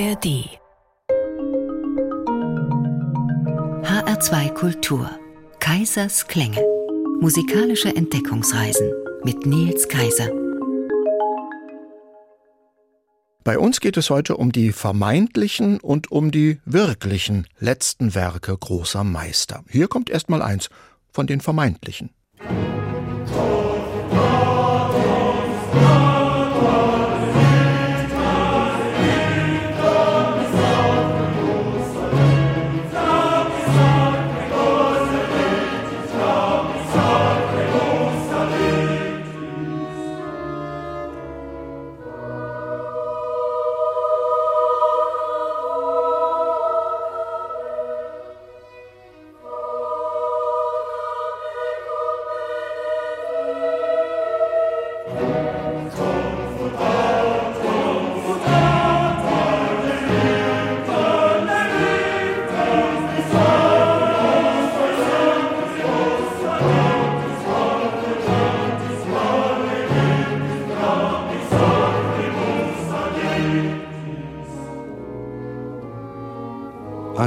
ARD HR2 Kultur Kaisers Klänge Musikalische Entdeckungsreisen mit Nils Kaiser Bei uns geht es heute um die vermeintlichen und um die wirklichen letzten Werke großer Meister. Hier kommt erst mal eins von den vermeintlichen.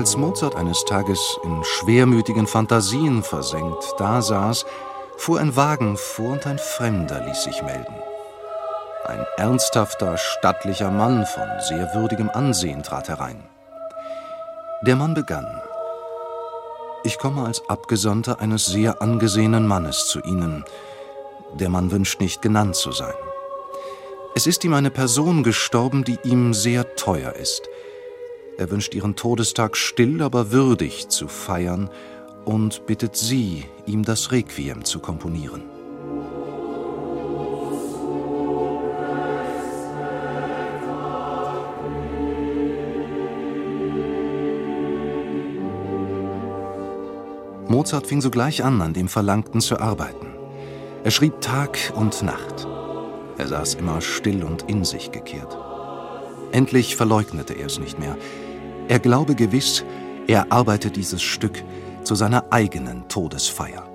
Als Mozart eines Tages in schwermütigen Fantasien versenkt dasaß, fuhr ein Wagen vor und ein Fremder ließ sich melden. Ein ernsthafter, stattlicher Mann von sehr würdigem Ansehen trat herein. Der Mann begann. Ich komme als Abgesandter eines sehr angesehenen Mannes zu Ihnen. Der Mann wünscht nicht genannt zu sein. Es ist ihm eine Person gestorben, die ihm sehr teuer ist. Er wünscht ihren Todestag still, aber würdig zu feiern und bittet Sie, ihm das Requiem zu komponieren. Mozart fing sogleich an, an dem Verlangten zu arbeiten. Er schrieb Tag und Nacht. Er saß immer still und in sich gekehrt. Endlich verleugnete er es nicht mehr. Er glaube gewiss, er arbeite dieses Stück zu seiner eigenen Todesfeier.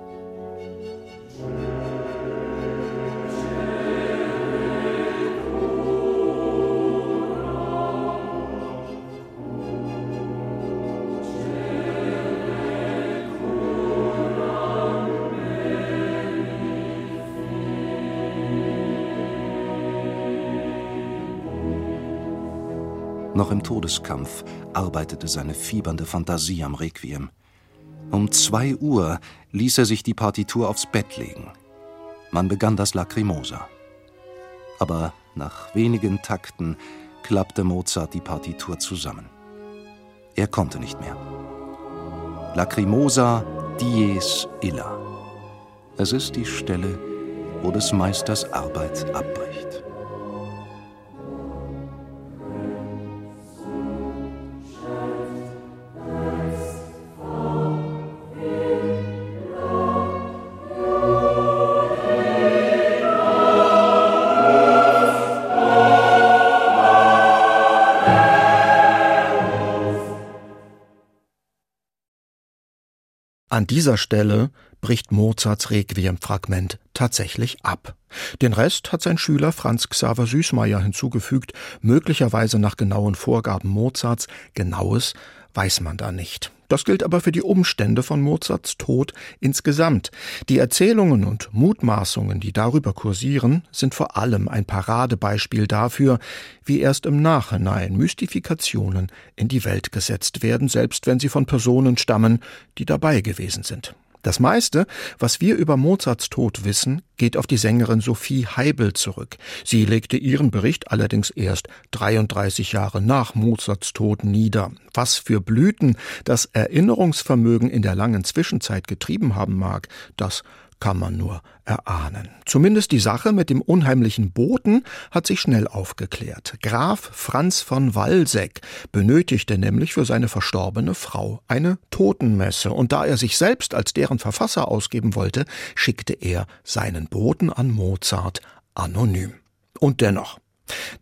Noch im Todeskampf arbeitete seine fiebernde Fantasie am Requiem. Um zwei Uhr ließ er sich die Partitur aufs Bett legen. Man begann das Lacrimosa. Aber nach wenigen Takten klappte Mozart die Partitur zusammen. Er konnte nicht mehr. Lacrimosa dies illa. Es ist die Stelle, wo des Meisters Arbeit abbricht. An dieser Stelle bricht Mozarts Requiem-Fragment tatsächlich ab. Den Rest hat sein Schüler Franz Xaver Süßmeier hinzugefügt, möglicherweise nach genauen Vorgaben Mozarts. Genaues weiß man da nicht. Das gilt aber für die Umstände von Mozarts Tod insgesamt. Die Erzählungen und Mutmaßungen, die darüber kursieren, sind vor allem ein Paradebeispiel dafür, wie erst im Nachhinein Mystifikationen in die Welt gesetzt werden, selbst wenn sie von Personen stammen, die dabei gewesen sind. Das meiste, was wir über Mozarts Tod wissen, geht auf die Sängerin Sophie Heibel zurück. Sie legte ihren Bericht allerdings erst 33 Jahre nach Mozarts Tod nieder. Was für Blüten das Erinnerungsvermögen in der langen Zwischenzeit getrieben haben mag, das kann man nur erahnen. Zumindest die Sache mit dem unheimlichen Boten hat sich schnell aufgeklärt. Graf Franz von Walseck benötigte nämlich für seine verstorbene Frau eine Totenmesse, und da er sich selbst als deren Verfasser ausgeben wollte, schickte er seinen Boten an Mozart anonym. Und dennoch,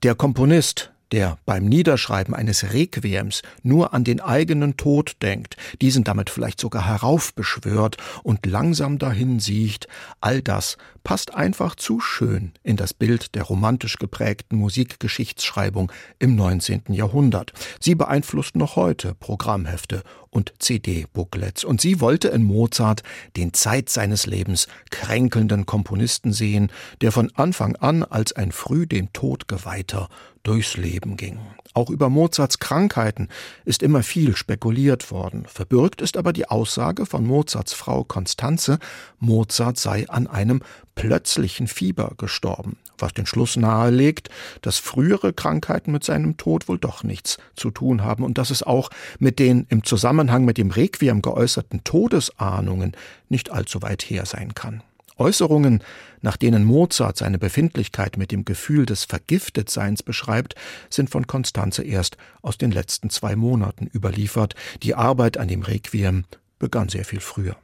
der Komponist der beim Niederschreiben eines Requiems nur an den eigenen Tod denkt, diesen damit vielleicht sogar heraufbeschwört und langsam dahin sieht, all das passt einfach zu schön in das Bild der romantisch geprägten Musikgeschichtsschreibung im 19. Jahrhundert. Sie beeinflusst noch heute Programmhefte und CD-Booklets. Und sie wollte in Mozart den Zeit seines Lebens kränkelnden Komponisten sehen, der von Anfang an als ein früh dem Tod geweihter durchs Leben ging. Auch über Mozarts Krankheiten ist immer viel spekuliert worden. Verbürgt ist aber die Aussage von Mozarts Frau Konstanze, Mozart sei an einem plötzlichen Fieber gestorben, was den Schluss nahelegt, dass frühere Krankheiten mit seinem Tod wohl doch nichts zu tun haben und dass es auch mit den im Zusammenhang mit dem Requiem geäußerten Todesahnungen nicht allzu weit her sein kann. Äußerungen, nach denen Mozart seine Befindlichkeit mit dem Gefühl des Vergiftetseins beschreibt, sind von Konstanze erst aus den letzten zwei Monaten überliefert. Die Arbeit an dem Requiem begann sehr viel früher.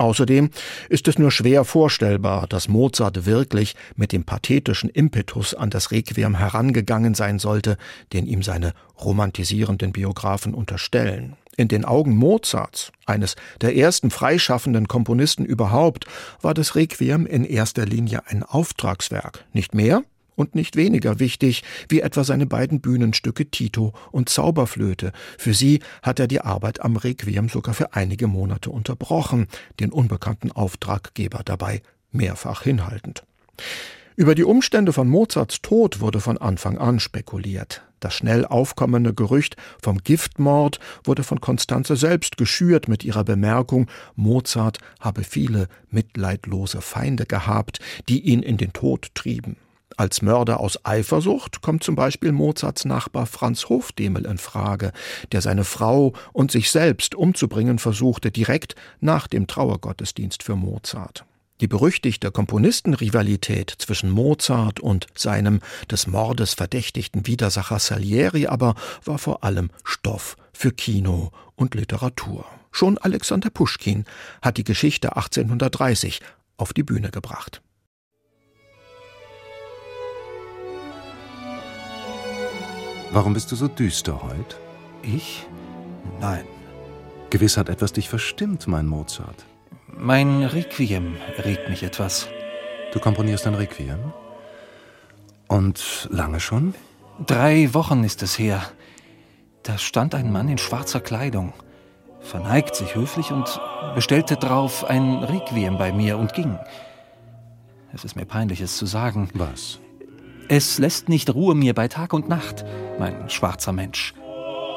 Außerdem ist es nur schwer vorstellbar, dass Mozart wirklich mit dem pathetischen Impetus an das Requiem herangegangen sein sollte, den ihm seine romantisierenden Biografen unterstellen. In den Augen Mozarts, eines der ersten freischaffenden Komponisten überhaupt, war das Requiem in erster Linie ein Auftragswerk, nicht mehr und nicht weniger wichtig wie etwa seine beiden Bühnenstücke Tito und Zauberflöte. Für sie hat er die Arbeit am Requiem sogar für einige Monate unterbrochen, den unbekannten Auftraggeber dabei mehrfach hinhaltend. Über die Umstände von Mozarts Tod wurde von Anfang an spekuliert. Das schnell aufkommende Gerücht vom Giftmord wurde von Konstanze selbst geschürt mit ihrer Bemerkung, Mozart habe viele mitleidlose Feinde gehabt, die ihn in den Tod trieben. Als Mörder aus Eifersucht kommt zum Beispiel Mozarts Nachbar Franz Hofdemel in Frage, der seine Frau und sich selbst umzubringen versuchte, direkt nach dem Trauergottesdienst für Mozart. Die berüchtigte Komponistenrivalität zwischen Mozart und seinem des Mordes verdächtigten Widersacher Salieri aber war vor allem Stoff für Kino und Literatur. Schon Alexander Puschkin hat die Geschichte 1830 auf die Bühne gebracht. Warum bist du so düster heute? Ich? Nein. Gewiss hat etwas dich verstimmt, mein Mozart. Mein Requiem regt mich etwas. Du komponierst ein Requiem? Und lange schon? Drei Wochen ist es her. Da stand ein Mann in schwarzer Kleidung, verneigt sich höflich und bestellte drauf ein Requiem bei mir und ging. Es ist mir peinlich, es zu sagen. Was? Es lässt nicht Ruhe mir bei Tag und Nacht, mein schwarzer Mensch.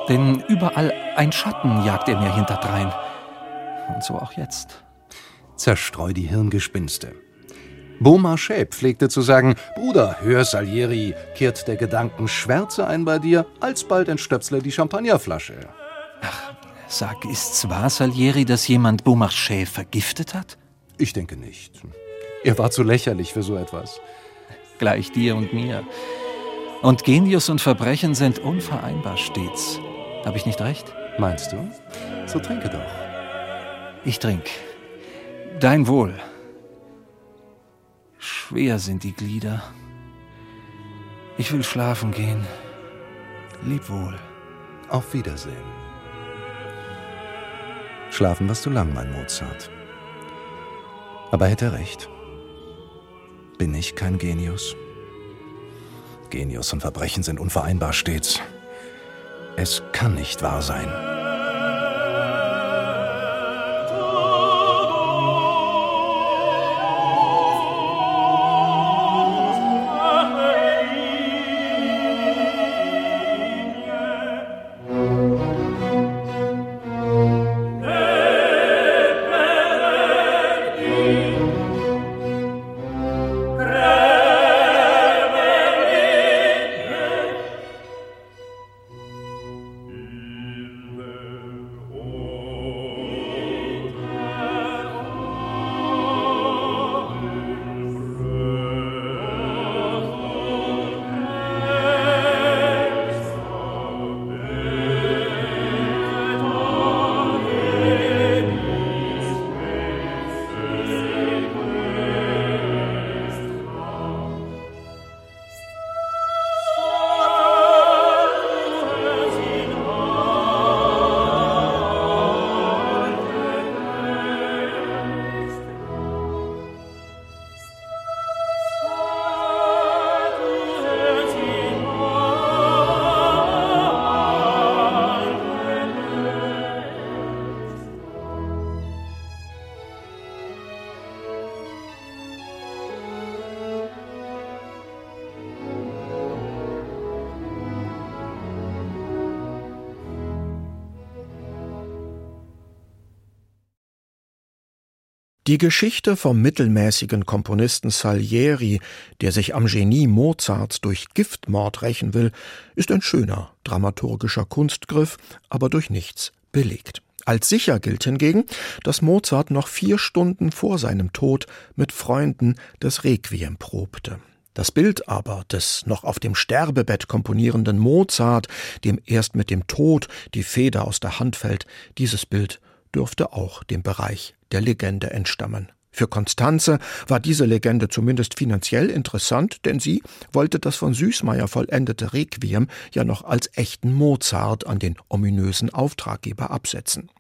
Denn überall ein Schatten jagt er mir hinterdrein. Und so auch jetzt. Zerstreu die Hirngespinste. Beaumarchais pflegte zu sagen, Bruder, hör Salieri, kehrt der Gedanken Schwärze ein bei dir, alsbald entstöpsle die Champagnerflasche. Ach, sag, ist's wahr, Salieri, dass jemand Beaumarchais vergiftet hat? Ich denke nicht. Er war zu lächerlich für so etwas. Gleich dir und mir. Und Genius und Verbrechen sind unvereinbar stets. Hab ich nicht recht? Meinst du? So trinke doch. Ich trink. Dein Wohl. Schwer sind die Glieder. Ich will schlafen gehen. Lieb wohl. Auf Wiedersehen. Schlafen wirst du lang, mein Mozart. Aber hätte recht. Bin ich kein Genius? Genius und Verbrechen sind unvereinbar stets. Es kann nicht wahr sein. Die Geschichte vom mittelmäßigen Komponisten Salieri, der sich am Genie Mozarts durch Giftmord rächen will, ist ein schöner dramaturgischer Kunstgriff, aber durch nichts belegt. Als sicher gilt hingegen, dass Mozart noch vier Stunden vor seinem Tod mit Freunden das Requiem probte. Das Bild aber des noch auf dem Sterbebett komponierenden Mozart, dem erst mit dem Tod die Feder aus der Hand fällt, dieses Bild dürfte auch dem Bereich der Legende entstammen. Für Konstanze war diese Legende zumindest finanziell interessant, denn sie wollte das von Süßmeier vollendete Requiem ja noch als echten Mozart an den ominösen Auftraggeber absetzen.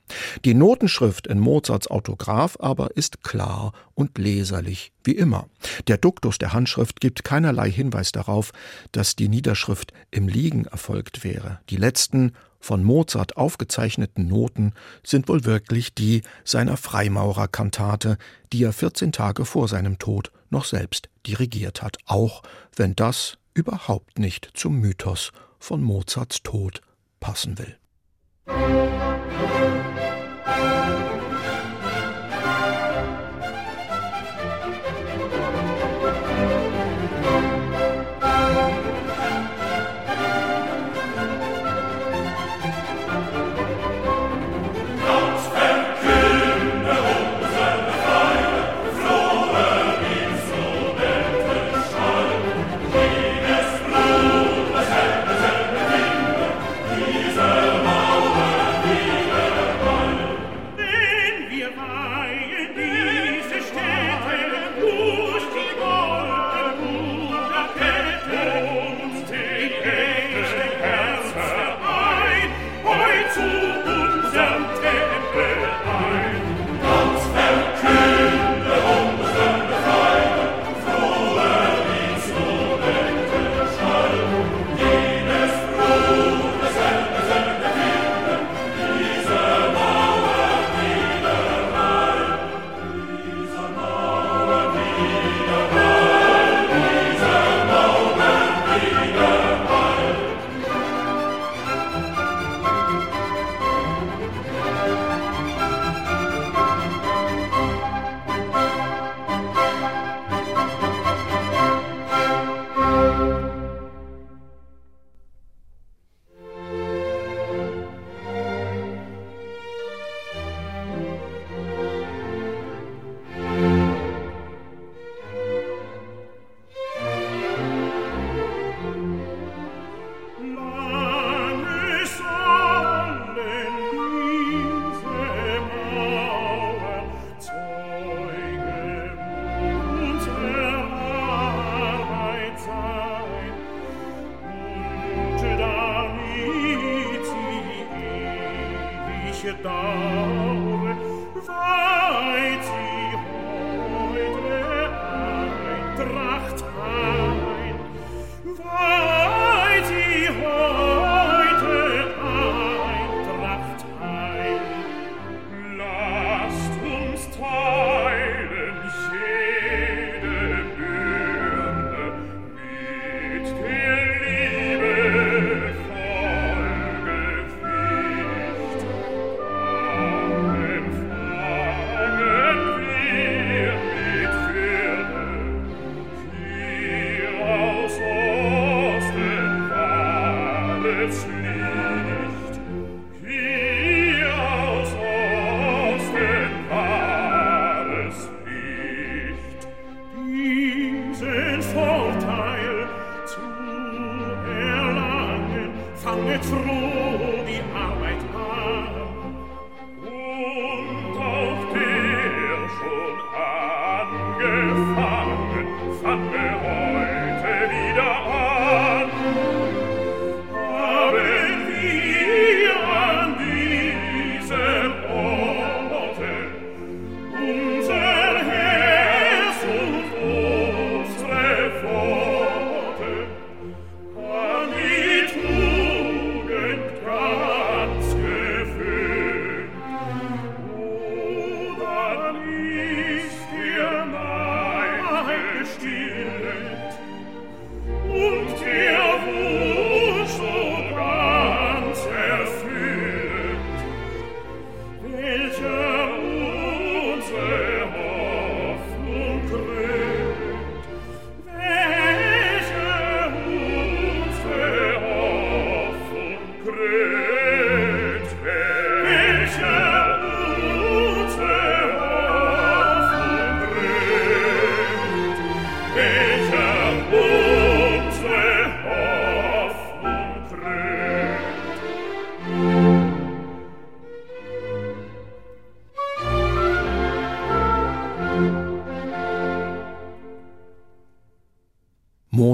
Die Notenschrift in Mozarts Autograph aber ist klar und leserlich wie immer. Der Duktus der Handschrift gibt keinerlei Hinweis darauf, dass die Niederschrift im Liegen erfolgt wäre. Die letzten von Mozart aufgezeichneten Noten sind wohl wirklich die seiner Freimaurerkantate, die er 14 Tage vor seinem Tod noch selbst dirigiert hat, auch wenn das überhaupt nicht zum Mythos von Mozarts Tod passen will. Musik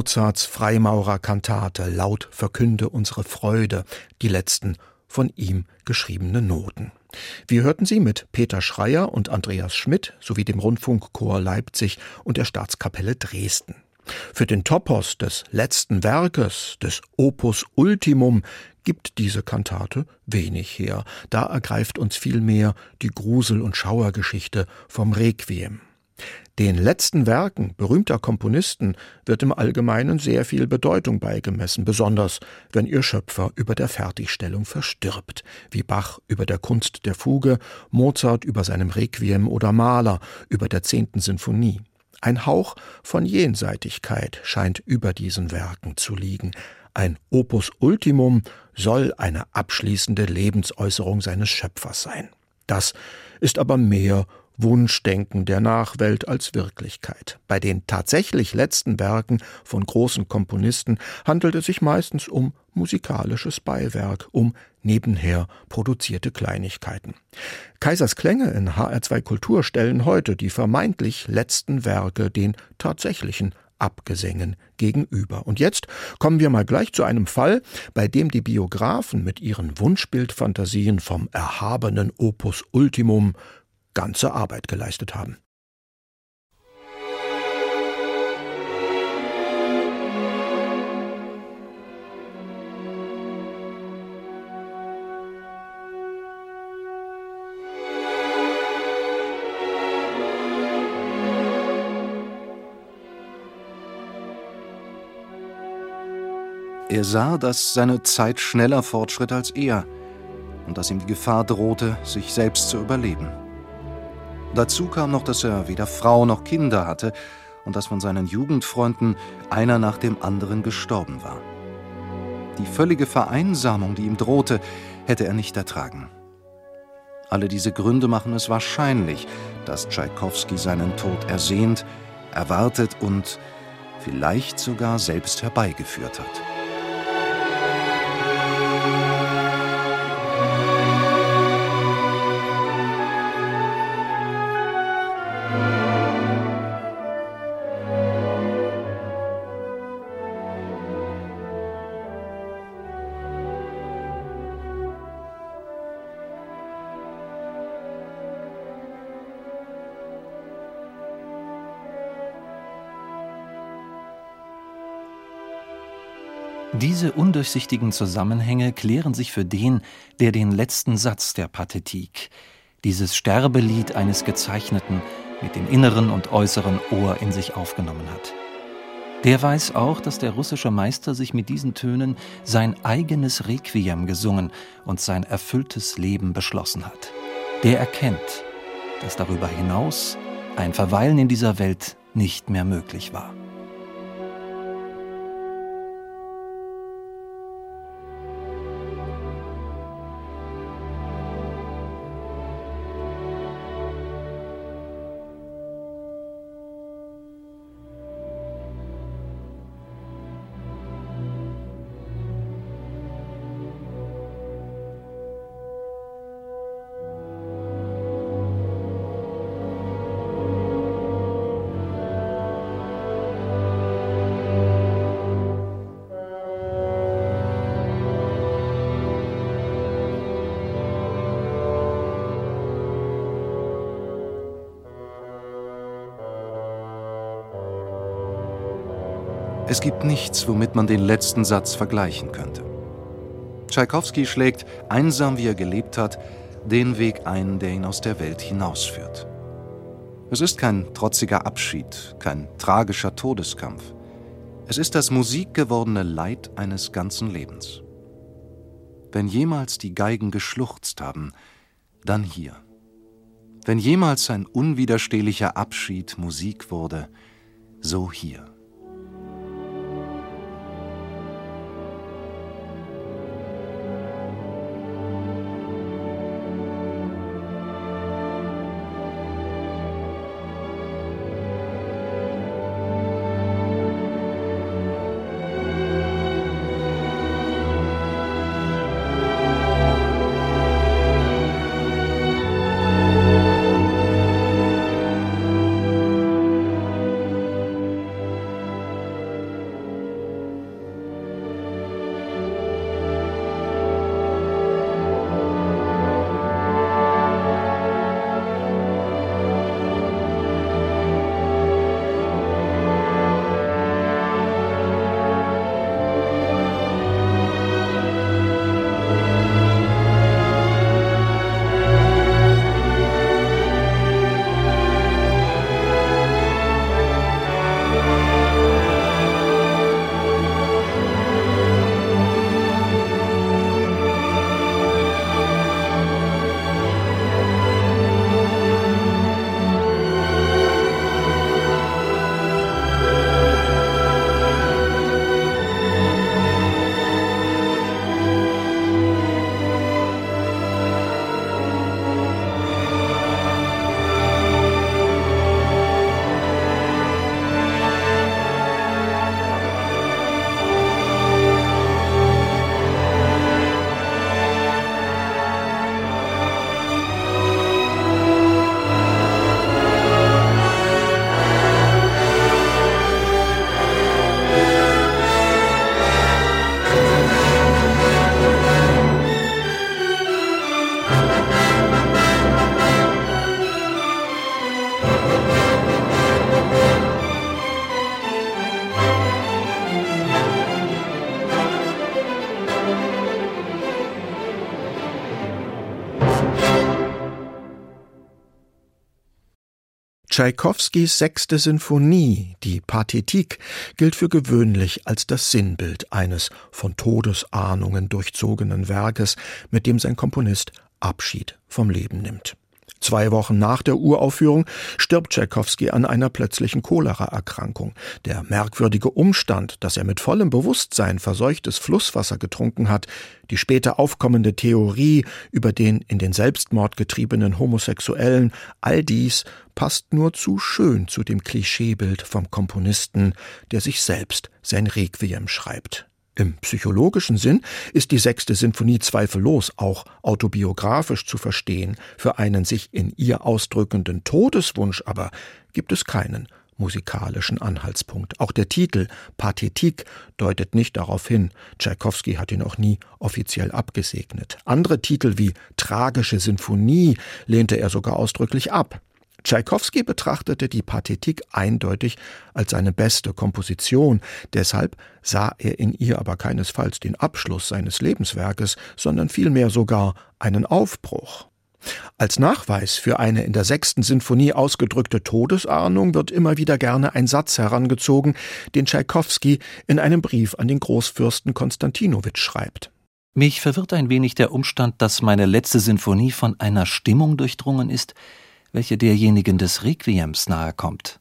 Mozarts Freimaurerkantate Laut verkünde unsere Freude, die letzten von ihm geschriebene Noten. Wir hörten sie mit Peter Schreier und Andreas Schmidt sowie dem Rundfunkchor Leipzig und der Staatskapelle Dresden. Für den Topos des letzten Werkes, des Opus Ultimum, gibt diese Kantate wenig her. Da ergreift uns vielmehr die Grusel- und Schauergeschichte vom Requiem. Den letzten Werken berühmter Komponisten wird im Allgemeinen sehr viel Bedeutung beigemessen, besonders wenn ihr Schöpfer über der Fertigstellung verstirbt, wie Bach über der Kunst der Fuge, Mozart über seinem Requiem oder Mahler über der zehnten Sinfonie. Ein Hauch von Jenseitigkeit scheint über diesen Werken zu liegen. Ein Opus Ultimum soll eine abschließende Lebensäußerung seines Schöpfers sein. Das ist aber mehr Wunschdenken der Nachwelt als Wirklichkeit. Bei den tatsächlich letzten Werken von großen Komponisten handelt es sich meistens um musikalisches Beiwerk, um nebenher produzierte Kleinigkeiten. Kaisers Klänge in HR2 Kultur stellen heute die vermeintlich letzten Werke den tatsächlichen Abgesängen gegenüber. Und jetzt kommen wir mal gleich zu einem Fall, bei dem die Biografen mit ihren Wunschbildfantasien vom erhabenen Opus Ultimum ganze Arbeit geleistet haben. Er sah, dass seine Zeit schneller fortschritt als er und dass ihm die Gefahr drohte, sich selbst zu überleben. Dazu kam noch, dass er weder Frau noch Kinder hatte und dass von seinen Jugendfreunden einer nach dem anderen gestorben war. Die völlige Vereinsamung, die ihm drohte, hätte er nicht ertragen. Alle diese Gründe machen es wahrscheinlich, dass Tschaikowski seinen Tod ersehnt, erwartet und vielleicht sogar selbst herbeigeführt hat. Diese undurchsichtigen Zusammenhänge klären sich für den, der den letzten Satz der Pathetik, dieses Sterbelied eines Gezeichneten, mit dem inneren und äußeren Ohr in sich aufgenommen hat. Der weiß auch, dass der russische Meister sich mit diesen Tönen sein eigenes Requiem gesungen und sein erfülltes Leben beschlossen hat. Der erkennt, dass darüber hinaus ein Verweilen in dieser Welt nicht mehr möglich war. Es gibt nichts, womit man den letzten Satz vergleichen könnte. Tschaikowski schlägt, einsam wie er gelebt hat, den Weg ein, der ihn aus der Welt hinausführt. Es ist kein trotziger Abschied, kein tragischer Todeskampf. Es ist das musikgewordene Leid eines ganzen Lebens. Wenn jemals die Geigen geschluchzt haben, dann hier. Wenn jemals ein unwiderstehlicher Abschied Musik wurde, so hier. Tschaikowskis sechste Sinfonie, die Pathetik, gilt für gewöhnlich als das Sinnbild eines von Todesahnungen durchzogenen Werkes, mit dem sein Komponist Abschied vom Leben nimmt. Zwei Wochen nach der Uraufführung stirbt Tschaikowski an einer plötzlichen Choleraerkrankung. Der merkwürdige Umstand, dass er mit vollem Bewusstsein verseuchtes Flusswasser getrunken hat, die später aufkommende Theorie über den in den Selbstmord getriebenen Homosexuellen, all dies passt nur zu schön zu dem Klischeebild vom Komponisten, der sich selbst sein Requiem schreibt. Im psychologischen Sinn ist die sechste Sinfonie zweifellos auch autobiografisch zu verstehen. Für einen sich in ihr ausdrückenden Todeswunsch aber gibt es keinen musikalischen Anhaltspunkt. Auch der Titel Pathetik deutet nicht darauf hin. Tschaikowski hat ihn auch nie offiziell abgesegnet. Andere Titel wie Tragische Sinfonie lehnte er sogar ausdrücklich ab. Tschaikowski betrachtete die Pathetik eindeutig als seine beste Komposition, deshalb sah er in ihr aber keinesfalls den Abschluss seines Lebenswerkes, sondern vielmehr sogar einen Aufbruch. Als Nachweis für eine in der sechsten Sinfonie ausgedrückte Todesahnung wird immer wieder gerne ein Satz herangezogen, den Tschaikowski in einem Brief an den Großfürsten Konstantinowitsch schreibt. Mich verwirrt ein wenig der Umstand, dass meine letzte Sinfonie von einer Stimmung durchdrungen ist, welche derjenigen des Requiems nahe kommt.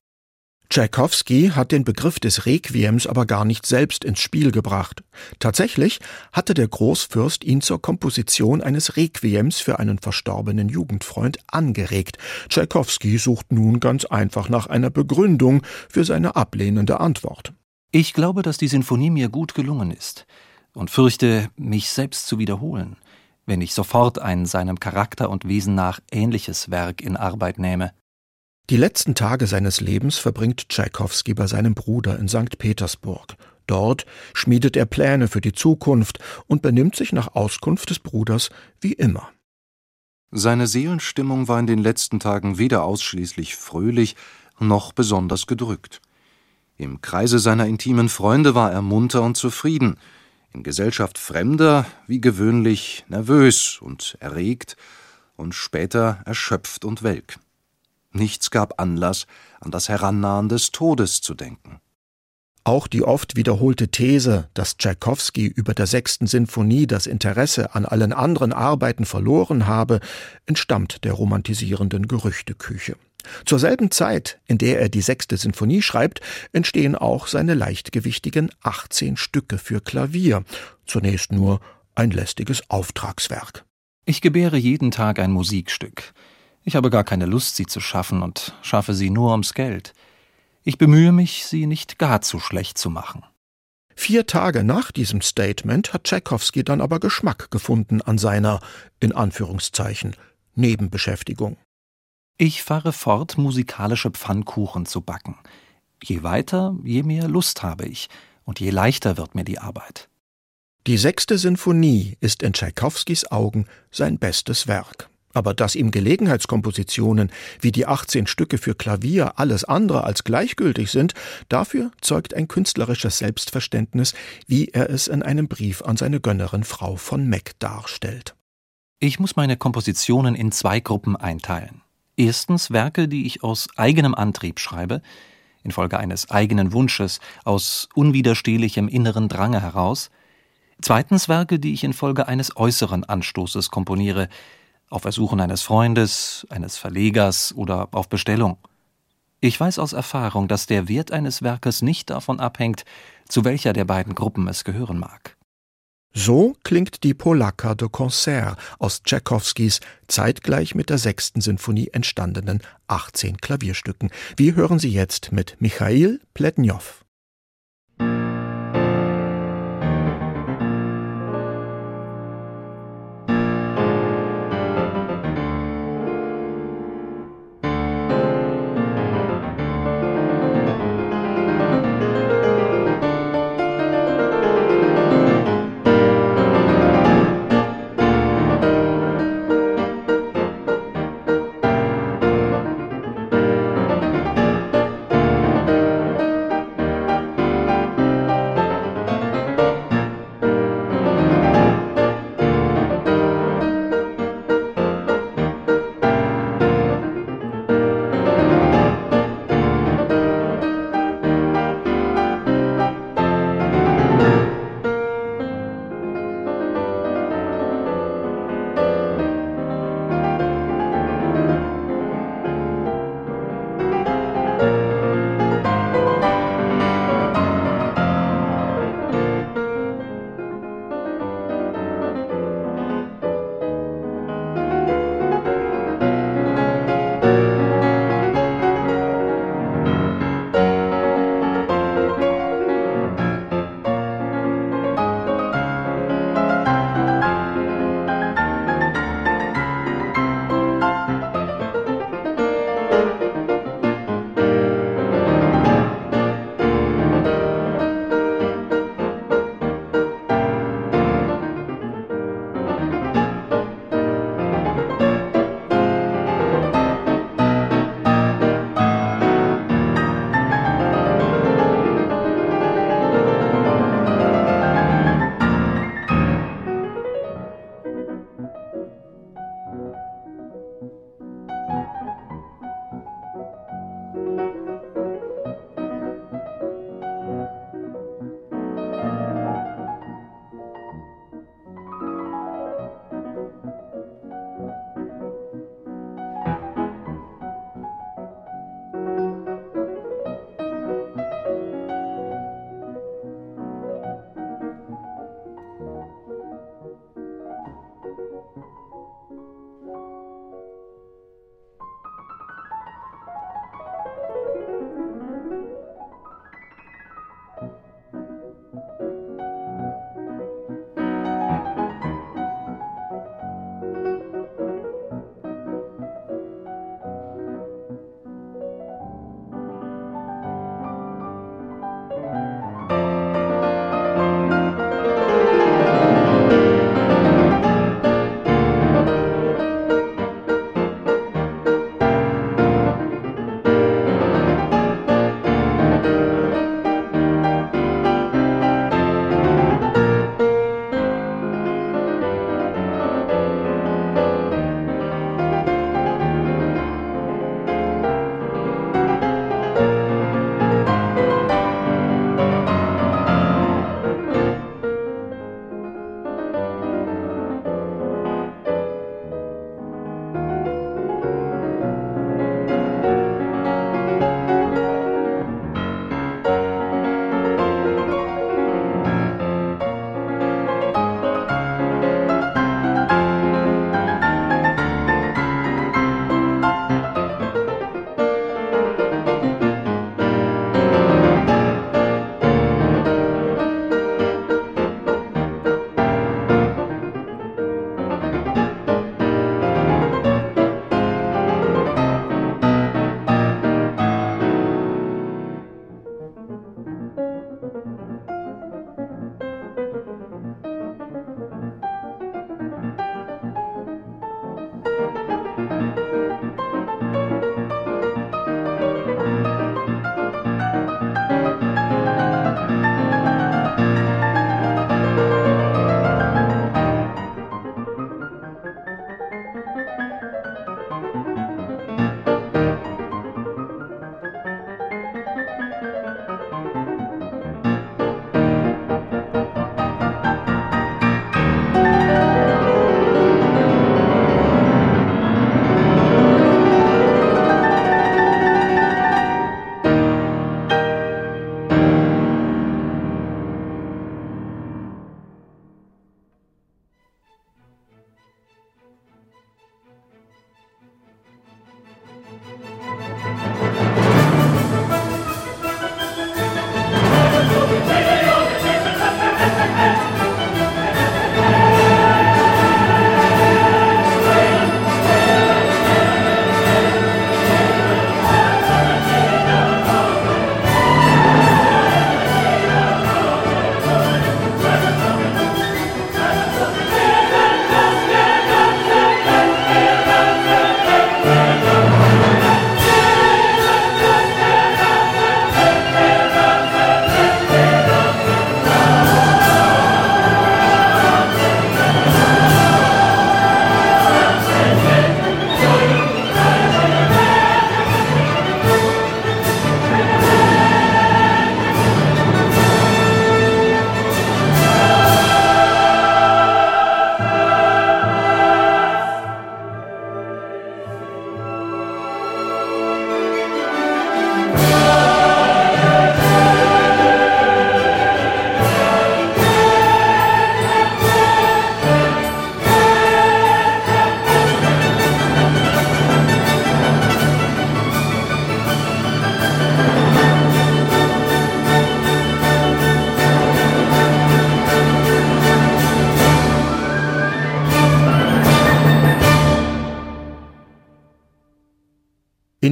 Tschaikowski hat den Begriff des Requiems aber gar nicht selbst ins Spiel gebracht. Tatsächlich hatte der Großfürst ihn zur Komposition eines Requiems für einen verstorbenen Jugendfreund angeregt. Tschaikowski sucht nun ganz einfach nach einer Begründung für seine ablehnende Antwort. Ich glaube, dass die Sinfonie mir gut gelungen ist und fürchte, mich selbst zu wiederholen wenn ich sofort ein seinem Charakter und Wesen nach ähnliches Werk in Arbeit nehme. Die letzten Tage seines Lebens verbringt Tschaikowski bei seinem Bruder in St. Petersburg. Dort schmiedet er Pläne für die Zukunft und benimmt sich nach Auskunft des Bruders wie immer. Seine Seelenstimmung war in den letzten Tagen weder ausschließlich fröhlich noch besonders gedrückt. Im Kreise seiner intimen Freunde war er munter und zufrieden, in Gesellschaft Fremder wie gewöhnlich nervös und erregt und später erschöpft und welk. Nichts gab Anlass, an das Herannahen des Todes zu denken. Auch die oft wiederholte These, dass Tschaikowski über der sechsten Sinfonie das Interesse an allen anderen Arbeiten verloren habe, entstammt der romantisierenden Gerüchteküche. Zur selben Zeit, in der er die sechste Sinfonie schreibt, entstehen auch seine leichtgewichtigen 18 Stücke für Klavier, zunächst nur ein lästiges Auftragswerk. Ich gebäre jeden Tag ein Musikstück. Ich habe gar keine Lust, sie zu schaffen und schaffe sie nur ums Geld. Ich bemühe mich, sie nicht gar zu schlecht zu machen. Vier Tage nach diesem Statement hat Tschaikowski dann aber Geschmack gefunden an seiner, in Anführungszeichen, Nebenbeschäftigung. Ich fahre fort, musikalische Pfannkuchen zu backen. Je weiter, je mehr Lust habe ich, und je leichter wird mir die Arbeit. Die sechste Sinfonie ist in Tschaikowskis Augen sein bestes Werk. Aber dass ihm Gelegenheitskompositionen wie die 18 Stücke für Klavier alles andere als gleichgültig sind, dafür zeugt ein künstlerisches Selbstverständnis, wie er es in einem Brief an seine Gönnerin Frau von Meck darstellt. Ich muss meine Kompositionen in zwei Gruppen einteilen. Erstens Werke, die ich aus eigenem Antrieb schreibe, infolge eines eigenen Wunsches, aus unwiderstehlichem inneren Drange heraus. Zweitens Werke, die ich infolge eines äußeren Anstoßes komponiere, auf Ersuchen eines Freundes, eines Verlegers oder auf Bestellung. Ich weiß aus Erfahrung, dass der Wert eines Werkes nicht davon abhängt, zu welcher der beiden Gruppen es gehören mag. So klingt die Polacca de Concert aus Tschaikowskis zeitgleich mit der sechsten Sinfonie entstandenen 18 Klavierstücken. Wir hören sie jetzt mit Michail Pletnjow.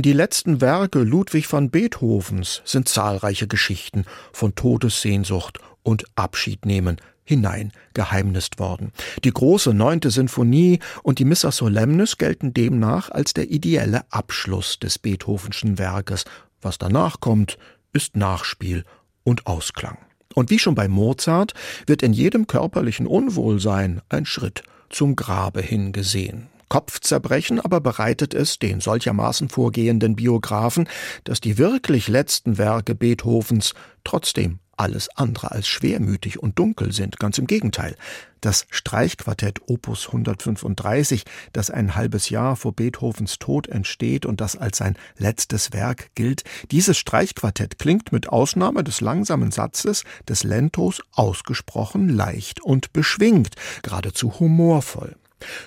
Die letzten Werke Ludwig van Beethovens sind zahlreiche Geschichten von Todessehnsucht und Abschiednehmen hinein geheimnist worden. Die große neunte Sinfonie und die Missa Solemnis gelten demnach als der ideelle Abschluss des Beethovenschen Werkes. Was danach kommt, ist Nachspiel und Ausklang. Und wie schon bei Mozart wird in jedem körperlichen Unwohlsein ein Schritt zum Grabe hingesehen. Kopfzerbrechen aber bereitet es den solchermaßen vorgehenden Biografen, dass die wirklich letzten Werke Beethovens trotzdem alles andere als schwermütig und dunkel sind. Ganz im Gegenteil. Das Streichquartett Opus 135, das ein halbes Jahr vor Beethovens Tod entsteht und das als sein letztes Werk gilt, dieses Streichquartett klingt mit Ausnahme des langsamen Satzes des Lentos ausgesprochen leicht und beschwingt, geradezu humorvoll.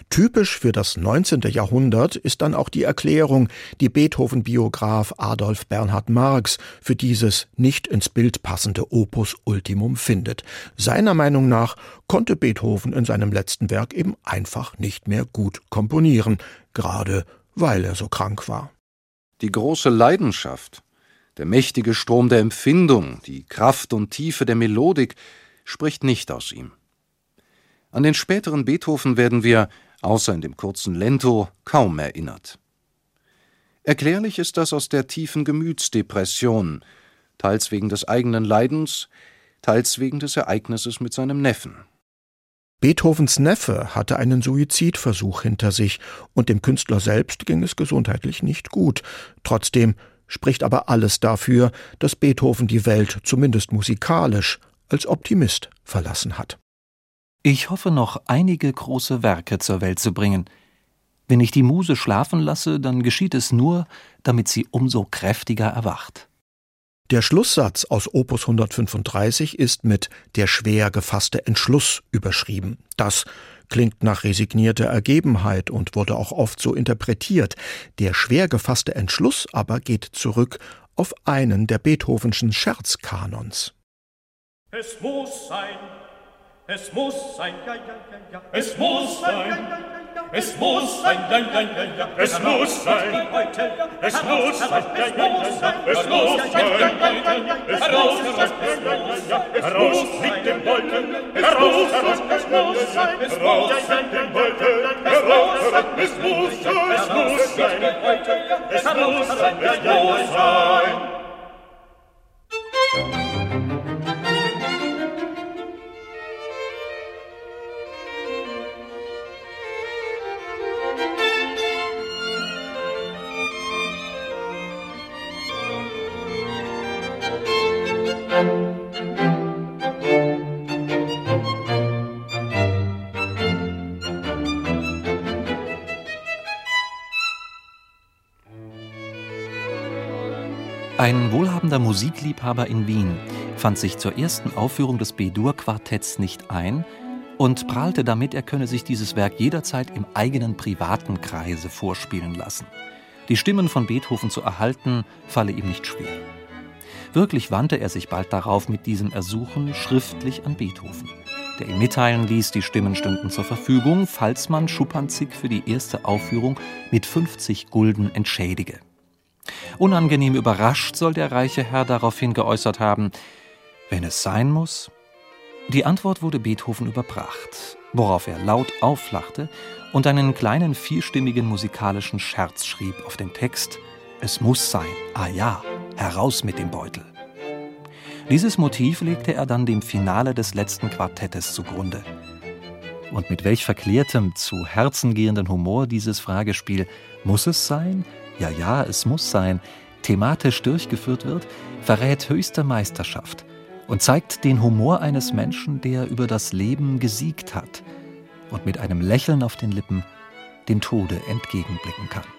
Typisch für das 19. Jahrhundert ist dann auch die Erklärung, die Beethoven-Biograf Adolf Bernhard Marx für dieses nicht ins Bild passende Opus Ultimum findet. Seiner Meinung nach konnte Beethoven in seinem letzten Werk eben einfach nicht mehr gut komponieren, gerade weil er so krank war. Die große Leidenschaft, der mächtige Strom der Empfindung, die Kraft und Tiefe der Melodik spricht nicht aus ihm. An den späteren Beethoven werden wir, außer in dem kurzen Lento, kaum erinnert. Erklärlich ist das aus der tiefen Gemütsdepression, teils wegen des eigenen Leidens, teils wegen des Ereignisses mit seinem Neffen. Beethovens Neffe hatte einen Suizidversuch hinter sich, und dem Künstler selbst ging es gesundheitlich nicht gut. Trotzdem spricht aber alles dafür, dass Beethoven die Welt zumindest musikalisch als Optimist verlassen hat. Ich hoffe noch einige große Werke zur Welt zu bringen. Wenn ich die Muse schlafen lasse, dann geschieht es nur, damit sie umso kräftiger erwacht. Der Schlusssatz aus Opus 135 ist mit der schwer gefasste Entschluss überschrieben. Das klingt nach resignierter Ergebenheit und wurde auch oft so interpretiert. Der schwer gefasste Entschluss aber geht zurück auf einen der Beethovenschen Scherzkanons. Es muss sein, es muss sein, ja, ja, ja, ja. Es muss sein, es muss sein, ja, ja, ja, ja. Es muss sein, es muss sein, ja, ja, ja. Es muss sein, ja, ja, ja. Heraus, heraus, ja, ja, ja. Heraus mit dem Beutel, heraus, heraus, es muss sein, heraus mit dem heraus, heraus, es muss sein, es muss sein, es muss sein, ja, ja, ja. Ein wohlhabender Musikliebhaber in Wien fand sich zur ersten Aufführung des B-Dur-Quartetts nicht ein und prahlte damit, er könne sich dieses Werk jederzeit im eigenen privaten Kreise vorspielen lassen. Die Stimmen von Beethoven zu erhalten, falle ihm nicht schwer. Wirklich wandte er sich bald darauf mit diesem Ersuchen schriftlich an Beethoven, der ihm mitteilen ließ, die Stimmen stünden zur Verfügung, falls man Schuppanzig für die erste Aufführung mit 50 Gulden entschädige. Unangenehm überrascht soll der reiche Herr daraufhin geäußert haben, wenn es sein muss. Die Antwort wurde Beethoven überbracht, worauf er laut auflachte und einen kleinen vierstimmigen musikalischen Scherz schrieb auf den Text Es muss sein, ah ja, heraus mit dem Beutel. Dieses Motiv legte er dann dem Finale des letzten Quartettes zugrunde. Und mit welch verklärtem, zu Herzen gehenden Humor dieses Fragespiel Muss es sein? Ja, ja, es muss sein, thematisch durchgeführt wird, verrät höchste Meisterschaft und zeigt den Humor eines Menschen, der über das Leben gesiegt hat und mit einem Lächeln auf den Lippen dem Tode entgegenblicken kann.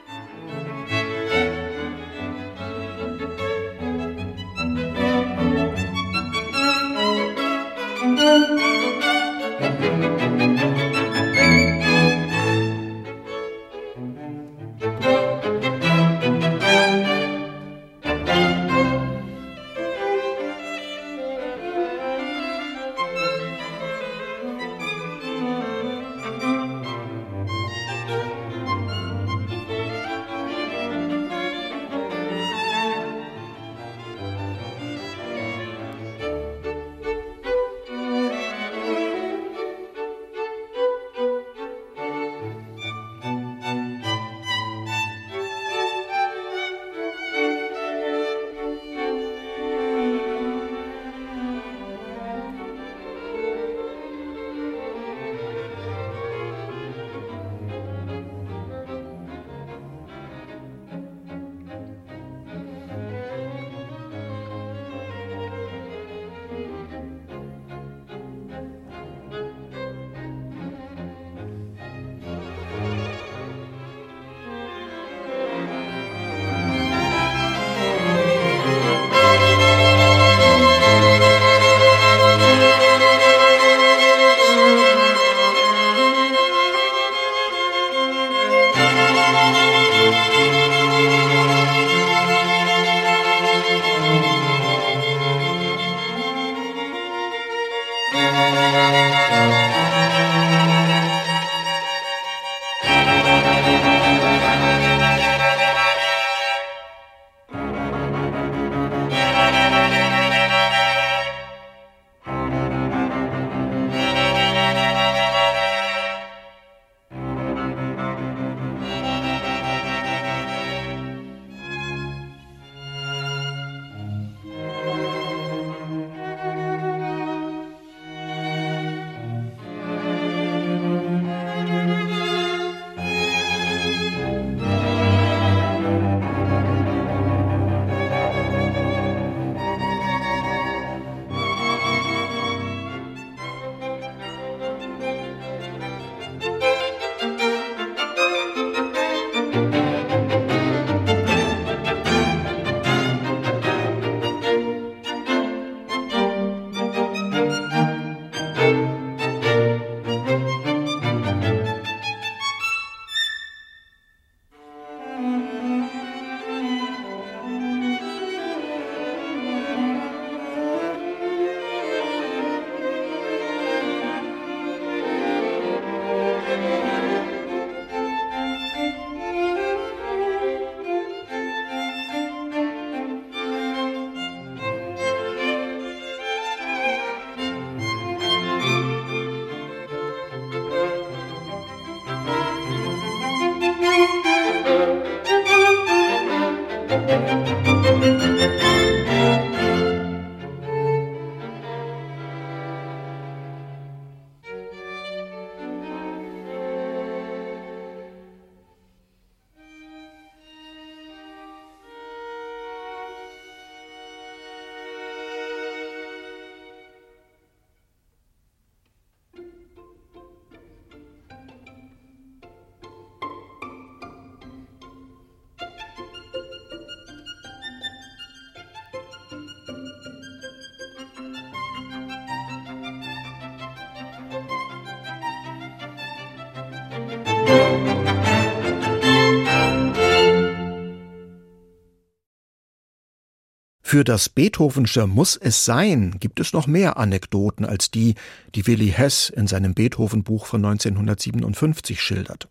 Für das Beethovensche Muss es sein gibt es noch mehr Anekdoten als die, die Willi Hess in seinem Beethoven-Buch von 1957 schildert.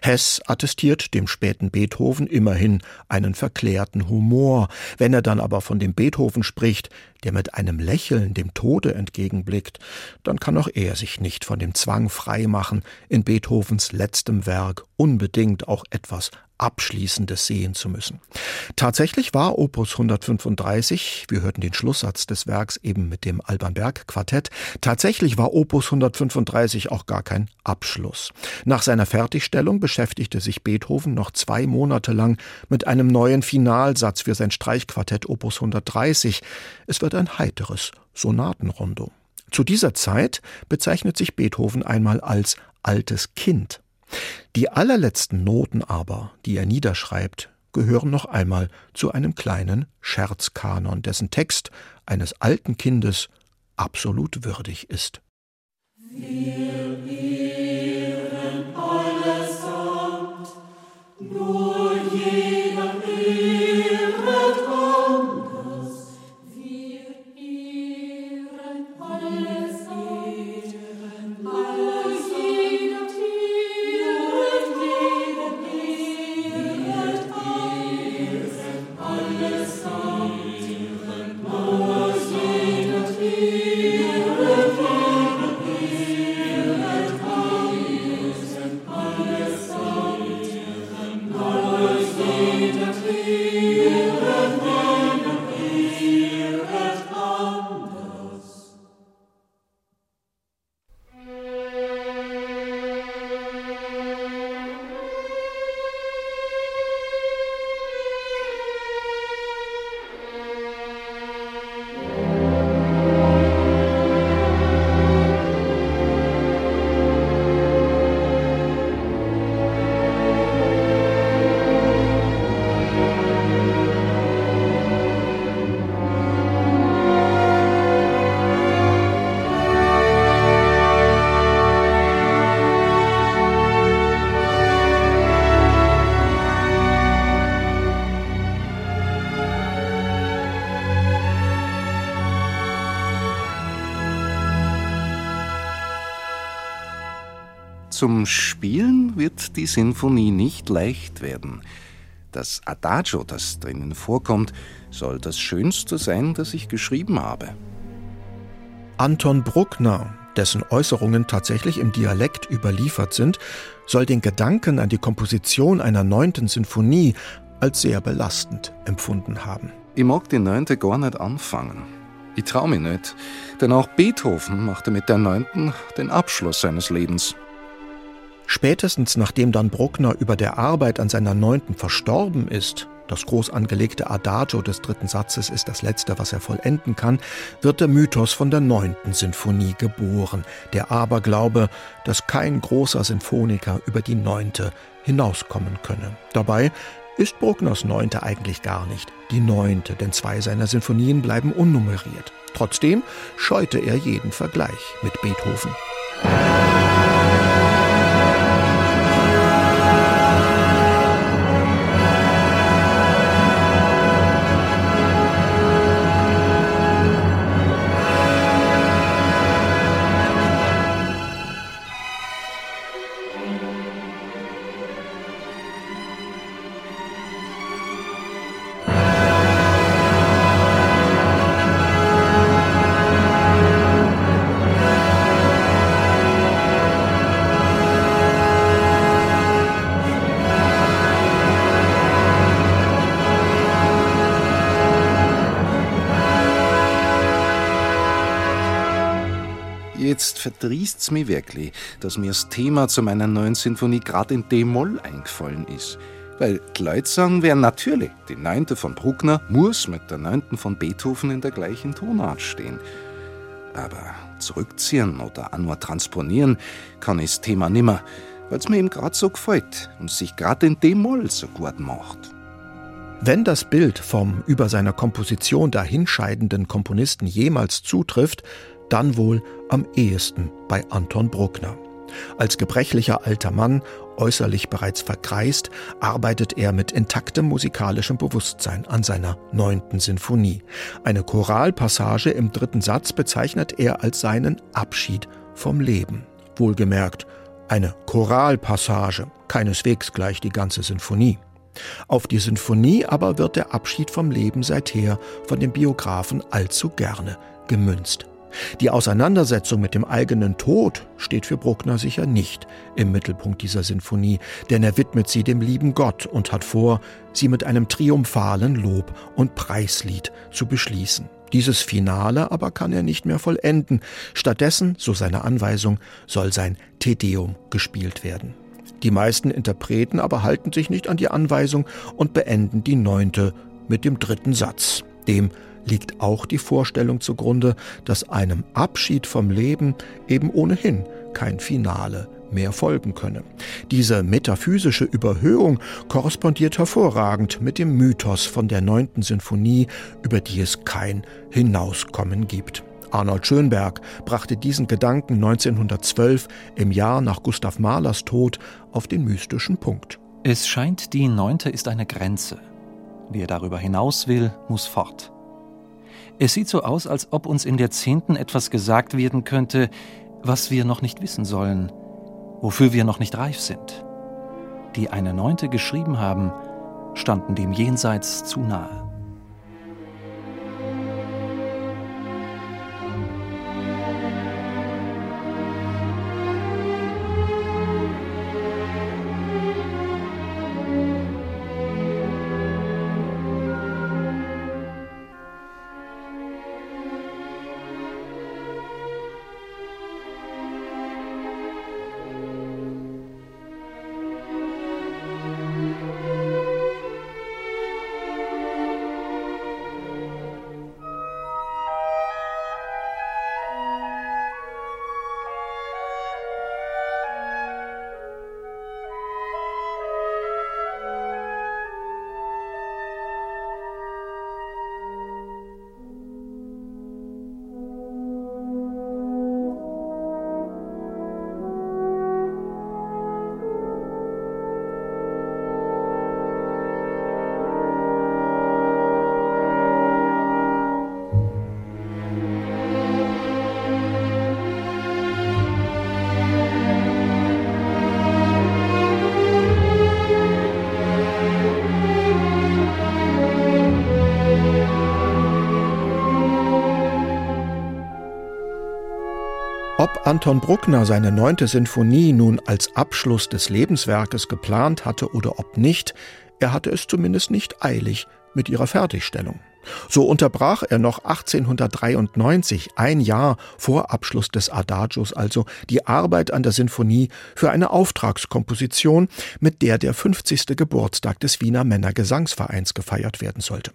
Hess attestiert dem späten Beethoven immerhin einen verklärten Humor. Wenn er dann aber von dem Beethoven spricht, der mit einem Lächeln dem Tode entgegenblickt, dann kann auch er sich nicht von dem Zwang freimachen, in Beethovens letztem Werk unbedingt auch etwas Abschließendes sehen zu müssen. Tatsächlich war Opus 135, wir hörten den Schlusssatz des Werks eben mit dem Alban Berg Quartett, tatsächlich war Opus 135 auch gar kein Abschluss. Nach seiner Fertigstellung beschäftigte sich Beethoven noch zwei Monate lang mit einem neuen Finalsatz für sein Streichquartett Opus 130. Es wird ein heiteres Sonatenrondo. Zu dieser Zeit bezeichnet sich Beethoven einmal als altes Kind. Die allerletzten Noten aber, die er niederschreibt, gehören noch einmal zu einem kleinen Scherzkanon, dessen Text eines alten Kindes absolut würdig ist. Wir ehren allesamt, nur Zum Spielen wird die Sinfonie nicht leicht werden. Das Adagio, das drinnen vorkommt, soll das Schönste sein, das ich geschrieben habe. Anton Bruckner, dessen Äußerungen tatsächlich im Dialekt überliefert sind, soll den Gedanken an die Komposition einer neunten Sinfonie als sehr belastend empfunden haben. Ich mag die neunte gar nicht anfangen. Ich traue mich nicht, denn auch Beethoven machte mit der neunten den Abschluss seines Lebens. Spätestens nachdem dann Bruckner über der Arbeit an seiner neunten verstorben ist, das groß angelegte Adagio des dritten Satzes ist das letzte, was er vollenden kann, wird der Mythos von der neunten Sinfonie geboren, der Aberglaube, dass kein großer Sinfoniker über die neunte hinauskommen könne. Dabei ist Bruckners neunte eigentlich gar nicht die neunte, denn zwei seiner Sinfonien bleiben unnummeriert. Trotzdem scheute er jeden Vergleich mit Beethoven. Verdrießt's mich wirklich, dass mir das Thema zu meiner neuen Sinfonie gerade in D-Moll eingefallen ist. Weil die Leute sagen werden natürlich, die neunte von Bruckner muss mit der neunten von Beethoven in der gleichen Tonart stehen. Aber zurückziehen oder auch nur transponieren kann ich das Thema nimmer, weil's mir eben gerade so gefällt und sich gerade in D-Moll so gut macht. Wenn das Bild vom über seiner Komposition dahinscheidenden Komponisten jemals zutrifft, dann wohl am ehesten bei Anton Bruckner. Als gebrechlicher alter Mann, äußerlich bereits verkreist, arbeitet er mit intaktem musikalischem Bewusstsein an seiner neunten Sinfonie. Eine Choralpassage im dritten Satz bezeichnet er als seinen Abschied vom Leben. Wohlgemerkt, eine Choralpassage, keineswegs gleich die ganze Sinfonie. Auf die Sinfonie aber wird der Abschied vom Leben seither von den Biografen allzu gerne gemünzt. Die Auseinandersetzung mit dem eigenen Tod steht für Bruckner sicher nicht im Mittelpunkt dieser Sinfonie, denn er widmet sie dem lieben Gott und hat vor, sie mit einem triumphalen Lob- und Preislied zu beschließen. Dieses Finale aber kann er nicht mehr vollenden. Stattdessen, so seine Anweisung, soll sein Tedeum gespielt werden. Die meisten Interpreten aber halten sich nicht an die Anweisung und beenden die neunte mit dem dritten Satz, dem liegt auch die Vorstellung zugrunde, dass einem Abschied vom Leben eben ohnehin kein Finale mehr folgen könne. Diese metaphysische Überhöhung korrespondiert hervorragend mit dem Mythos von der neunten Sinfonie, über die es kein Hinauskommen gibt. Arnold Schönberg brachte diesen Gedanken 1912 im Jahr nach Gustav Mahlers Tod auf den mystischen Punkt. Es scheint, die neunte ist eine Grenze. Wer darüber hinaus will, muss fort. Es sieht so aus, als ob uns in der Zehnten etwas gesagt werden könnte, was wir noch nicht wissen sollen, wofür wir noch nicht reif sind. Die eine Neunte geschrieben haben, standen dem Jenseits zu nahe. Anton Bruckner seine neunte Sinfonie nun als Abschluss des Lebenswerkes geplant hatte oder ob nicht, er hatte es zumindest nicht eilig mit ihrer Fertigstellung. So unterbrach er noch 1893, ein Jahr vor Abschluss des Adagios also, die Arbeit an der Sinfonie für eine Auftragskomposition, mit der der 50. Geburtstag des Wiener Männergesangsvereins gefeiert werden sollte.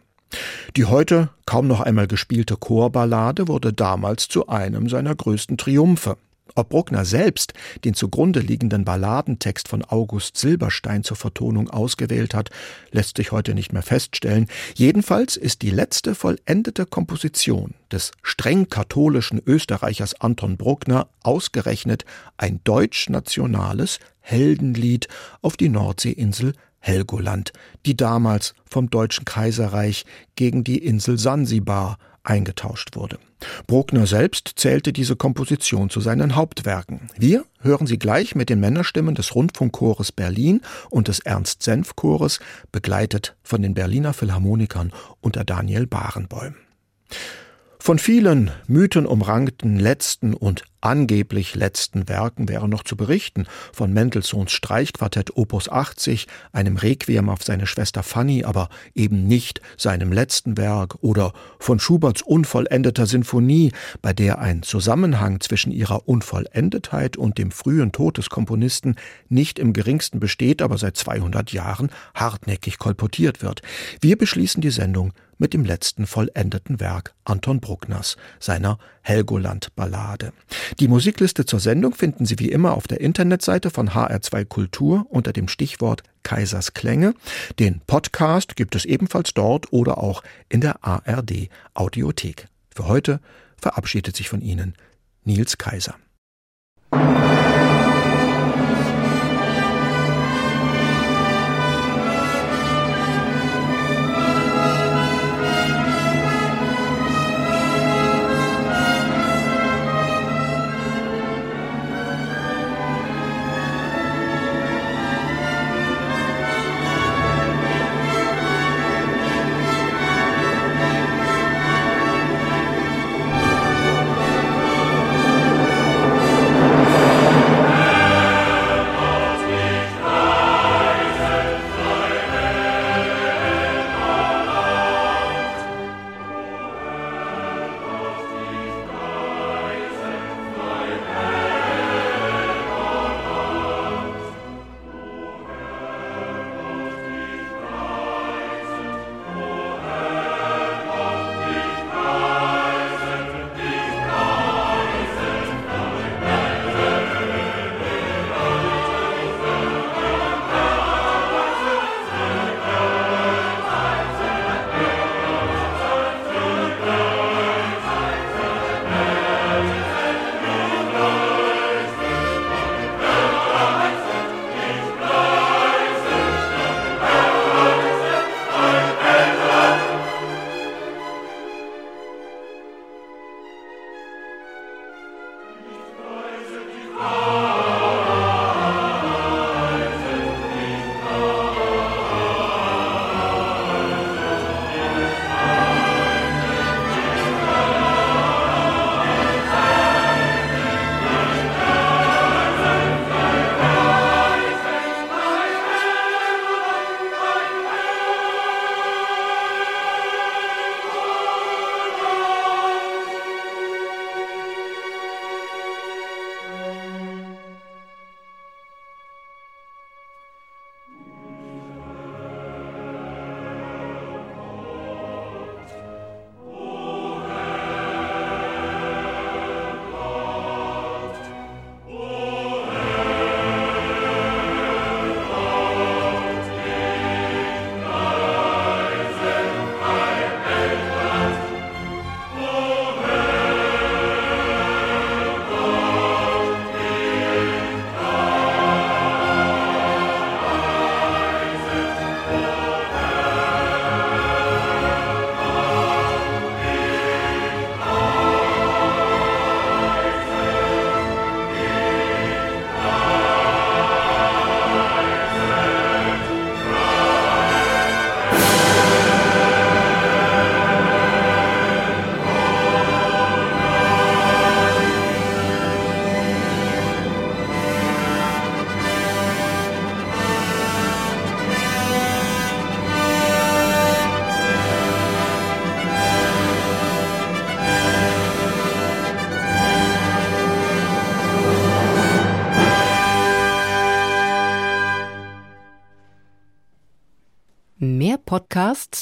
Die heute kaum noch einmal gespielte Chorballade wurde damals zu einem seiner größten Triumphe. Ob Bruckner selbst den zugrunde liegenden Balladentext von August Silberstein zur Vertonung ausgewählt hat, lässt sich heute nicht mehr feststellen. Jedenfalls ist die letzte vollendete Komposition des streng katholischen Österreichers Anton Bruckner ausgerechnet ein deutsch-nationales Heldenlied auf die Nordseeinsel Helgoland, die damals vom Deutschen Kaiserreich gegen die Insel Sansibar eingetauscht wurde. Bruckner selbst zählte diese Komposition zu seinen Hauptwerken. Wir hören sie gleich mit den Männerstimmen des Rundfunkchores Berlin und des Ernst-Senf-Chores, begleitet von den Berliner Philharmonikern unter Daniel Barenboim. Von vielen mythenumrankten letzten und angeblich letzten Werken wäre noch zu berichten, von Mendelssohns Streichquartett Opus 80, einem Requiem auf seine Schwester Fanny, aber eben nicht seinem letzten Werk, oder von Schuberts unvollendeter Sinfonie, bei der ein Zusammenhang zwischen ihrer Unvollendetheit und dem frühen Tod des Komponisten nicht im geringsten besteht, aber seit 200 Jahren hartnäckig kolportiert wird. Wir beschließen die Sendung mit dem letzten vollendeten Werk Anton Bruckners, seiner Helgoland-Ballade. Die Musikliste zur Sendung finden Sie wie immer auf der Internetseite von HR2 Kultur unter dem Stichwort Kaisers Klänge. Den Podcast gibt es ebenfalls dort oder auch in der ARD Audiothek. Für heute verabschiedet sich von Ihnen Nils Kaiser.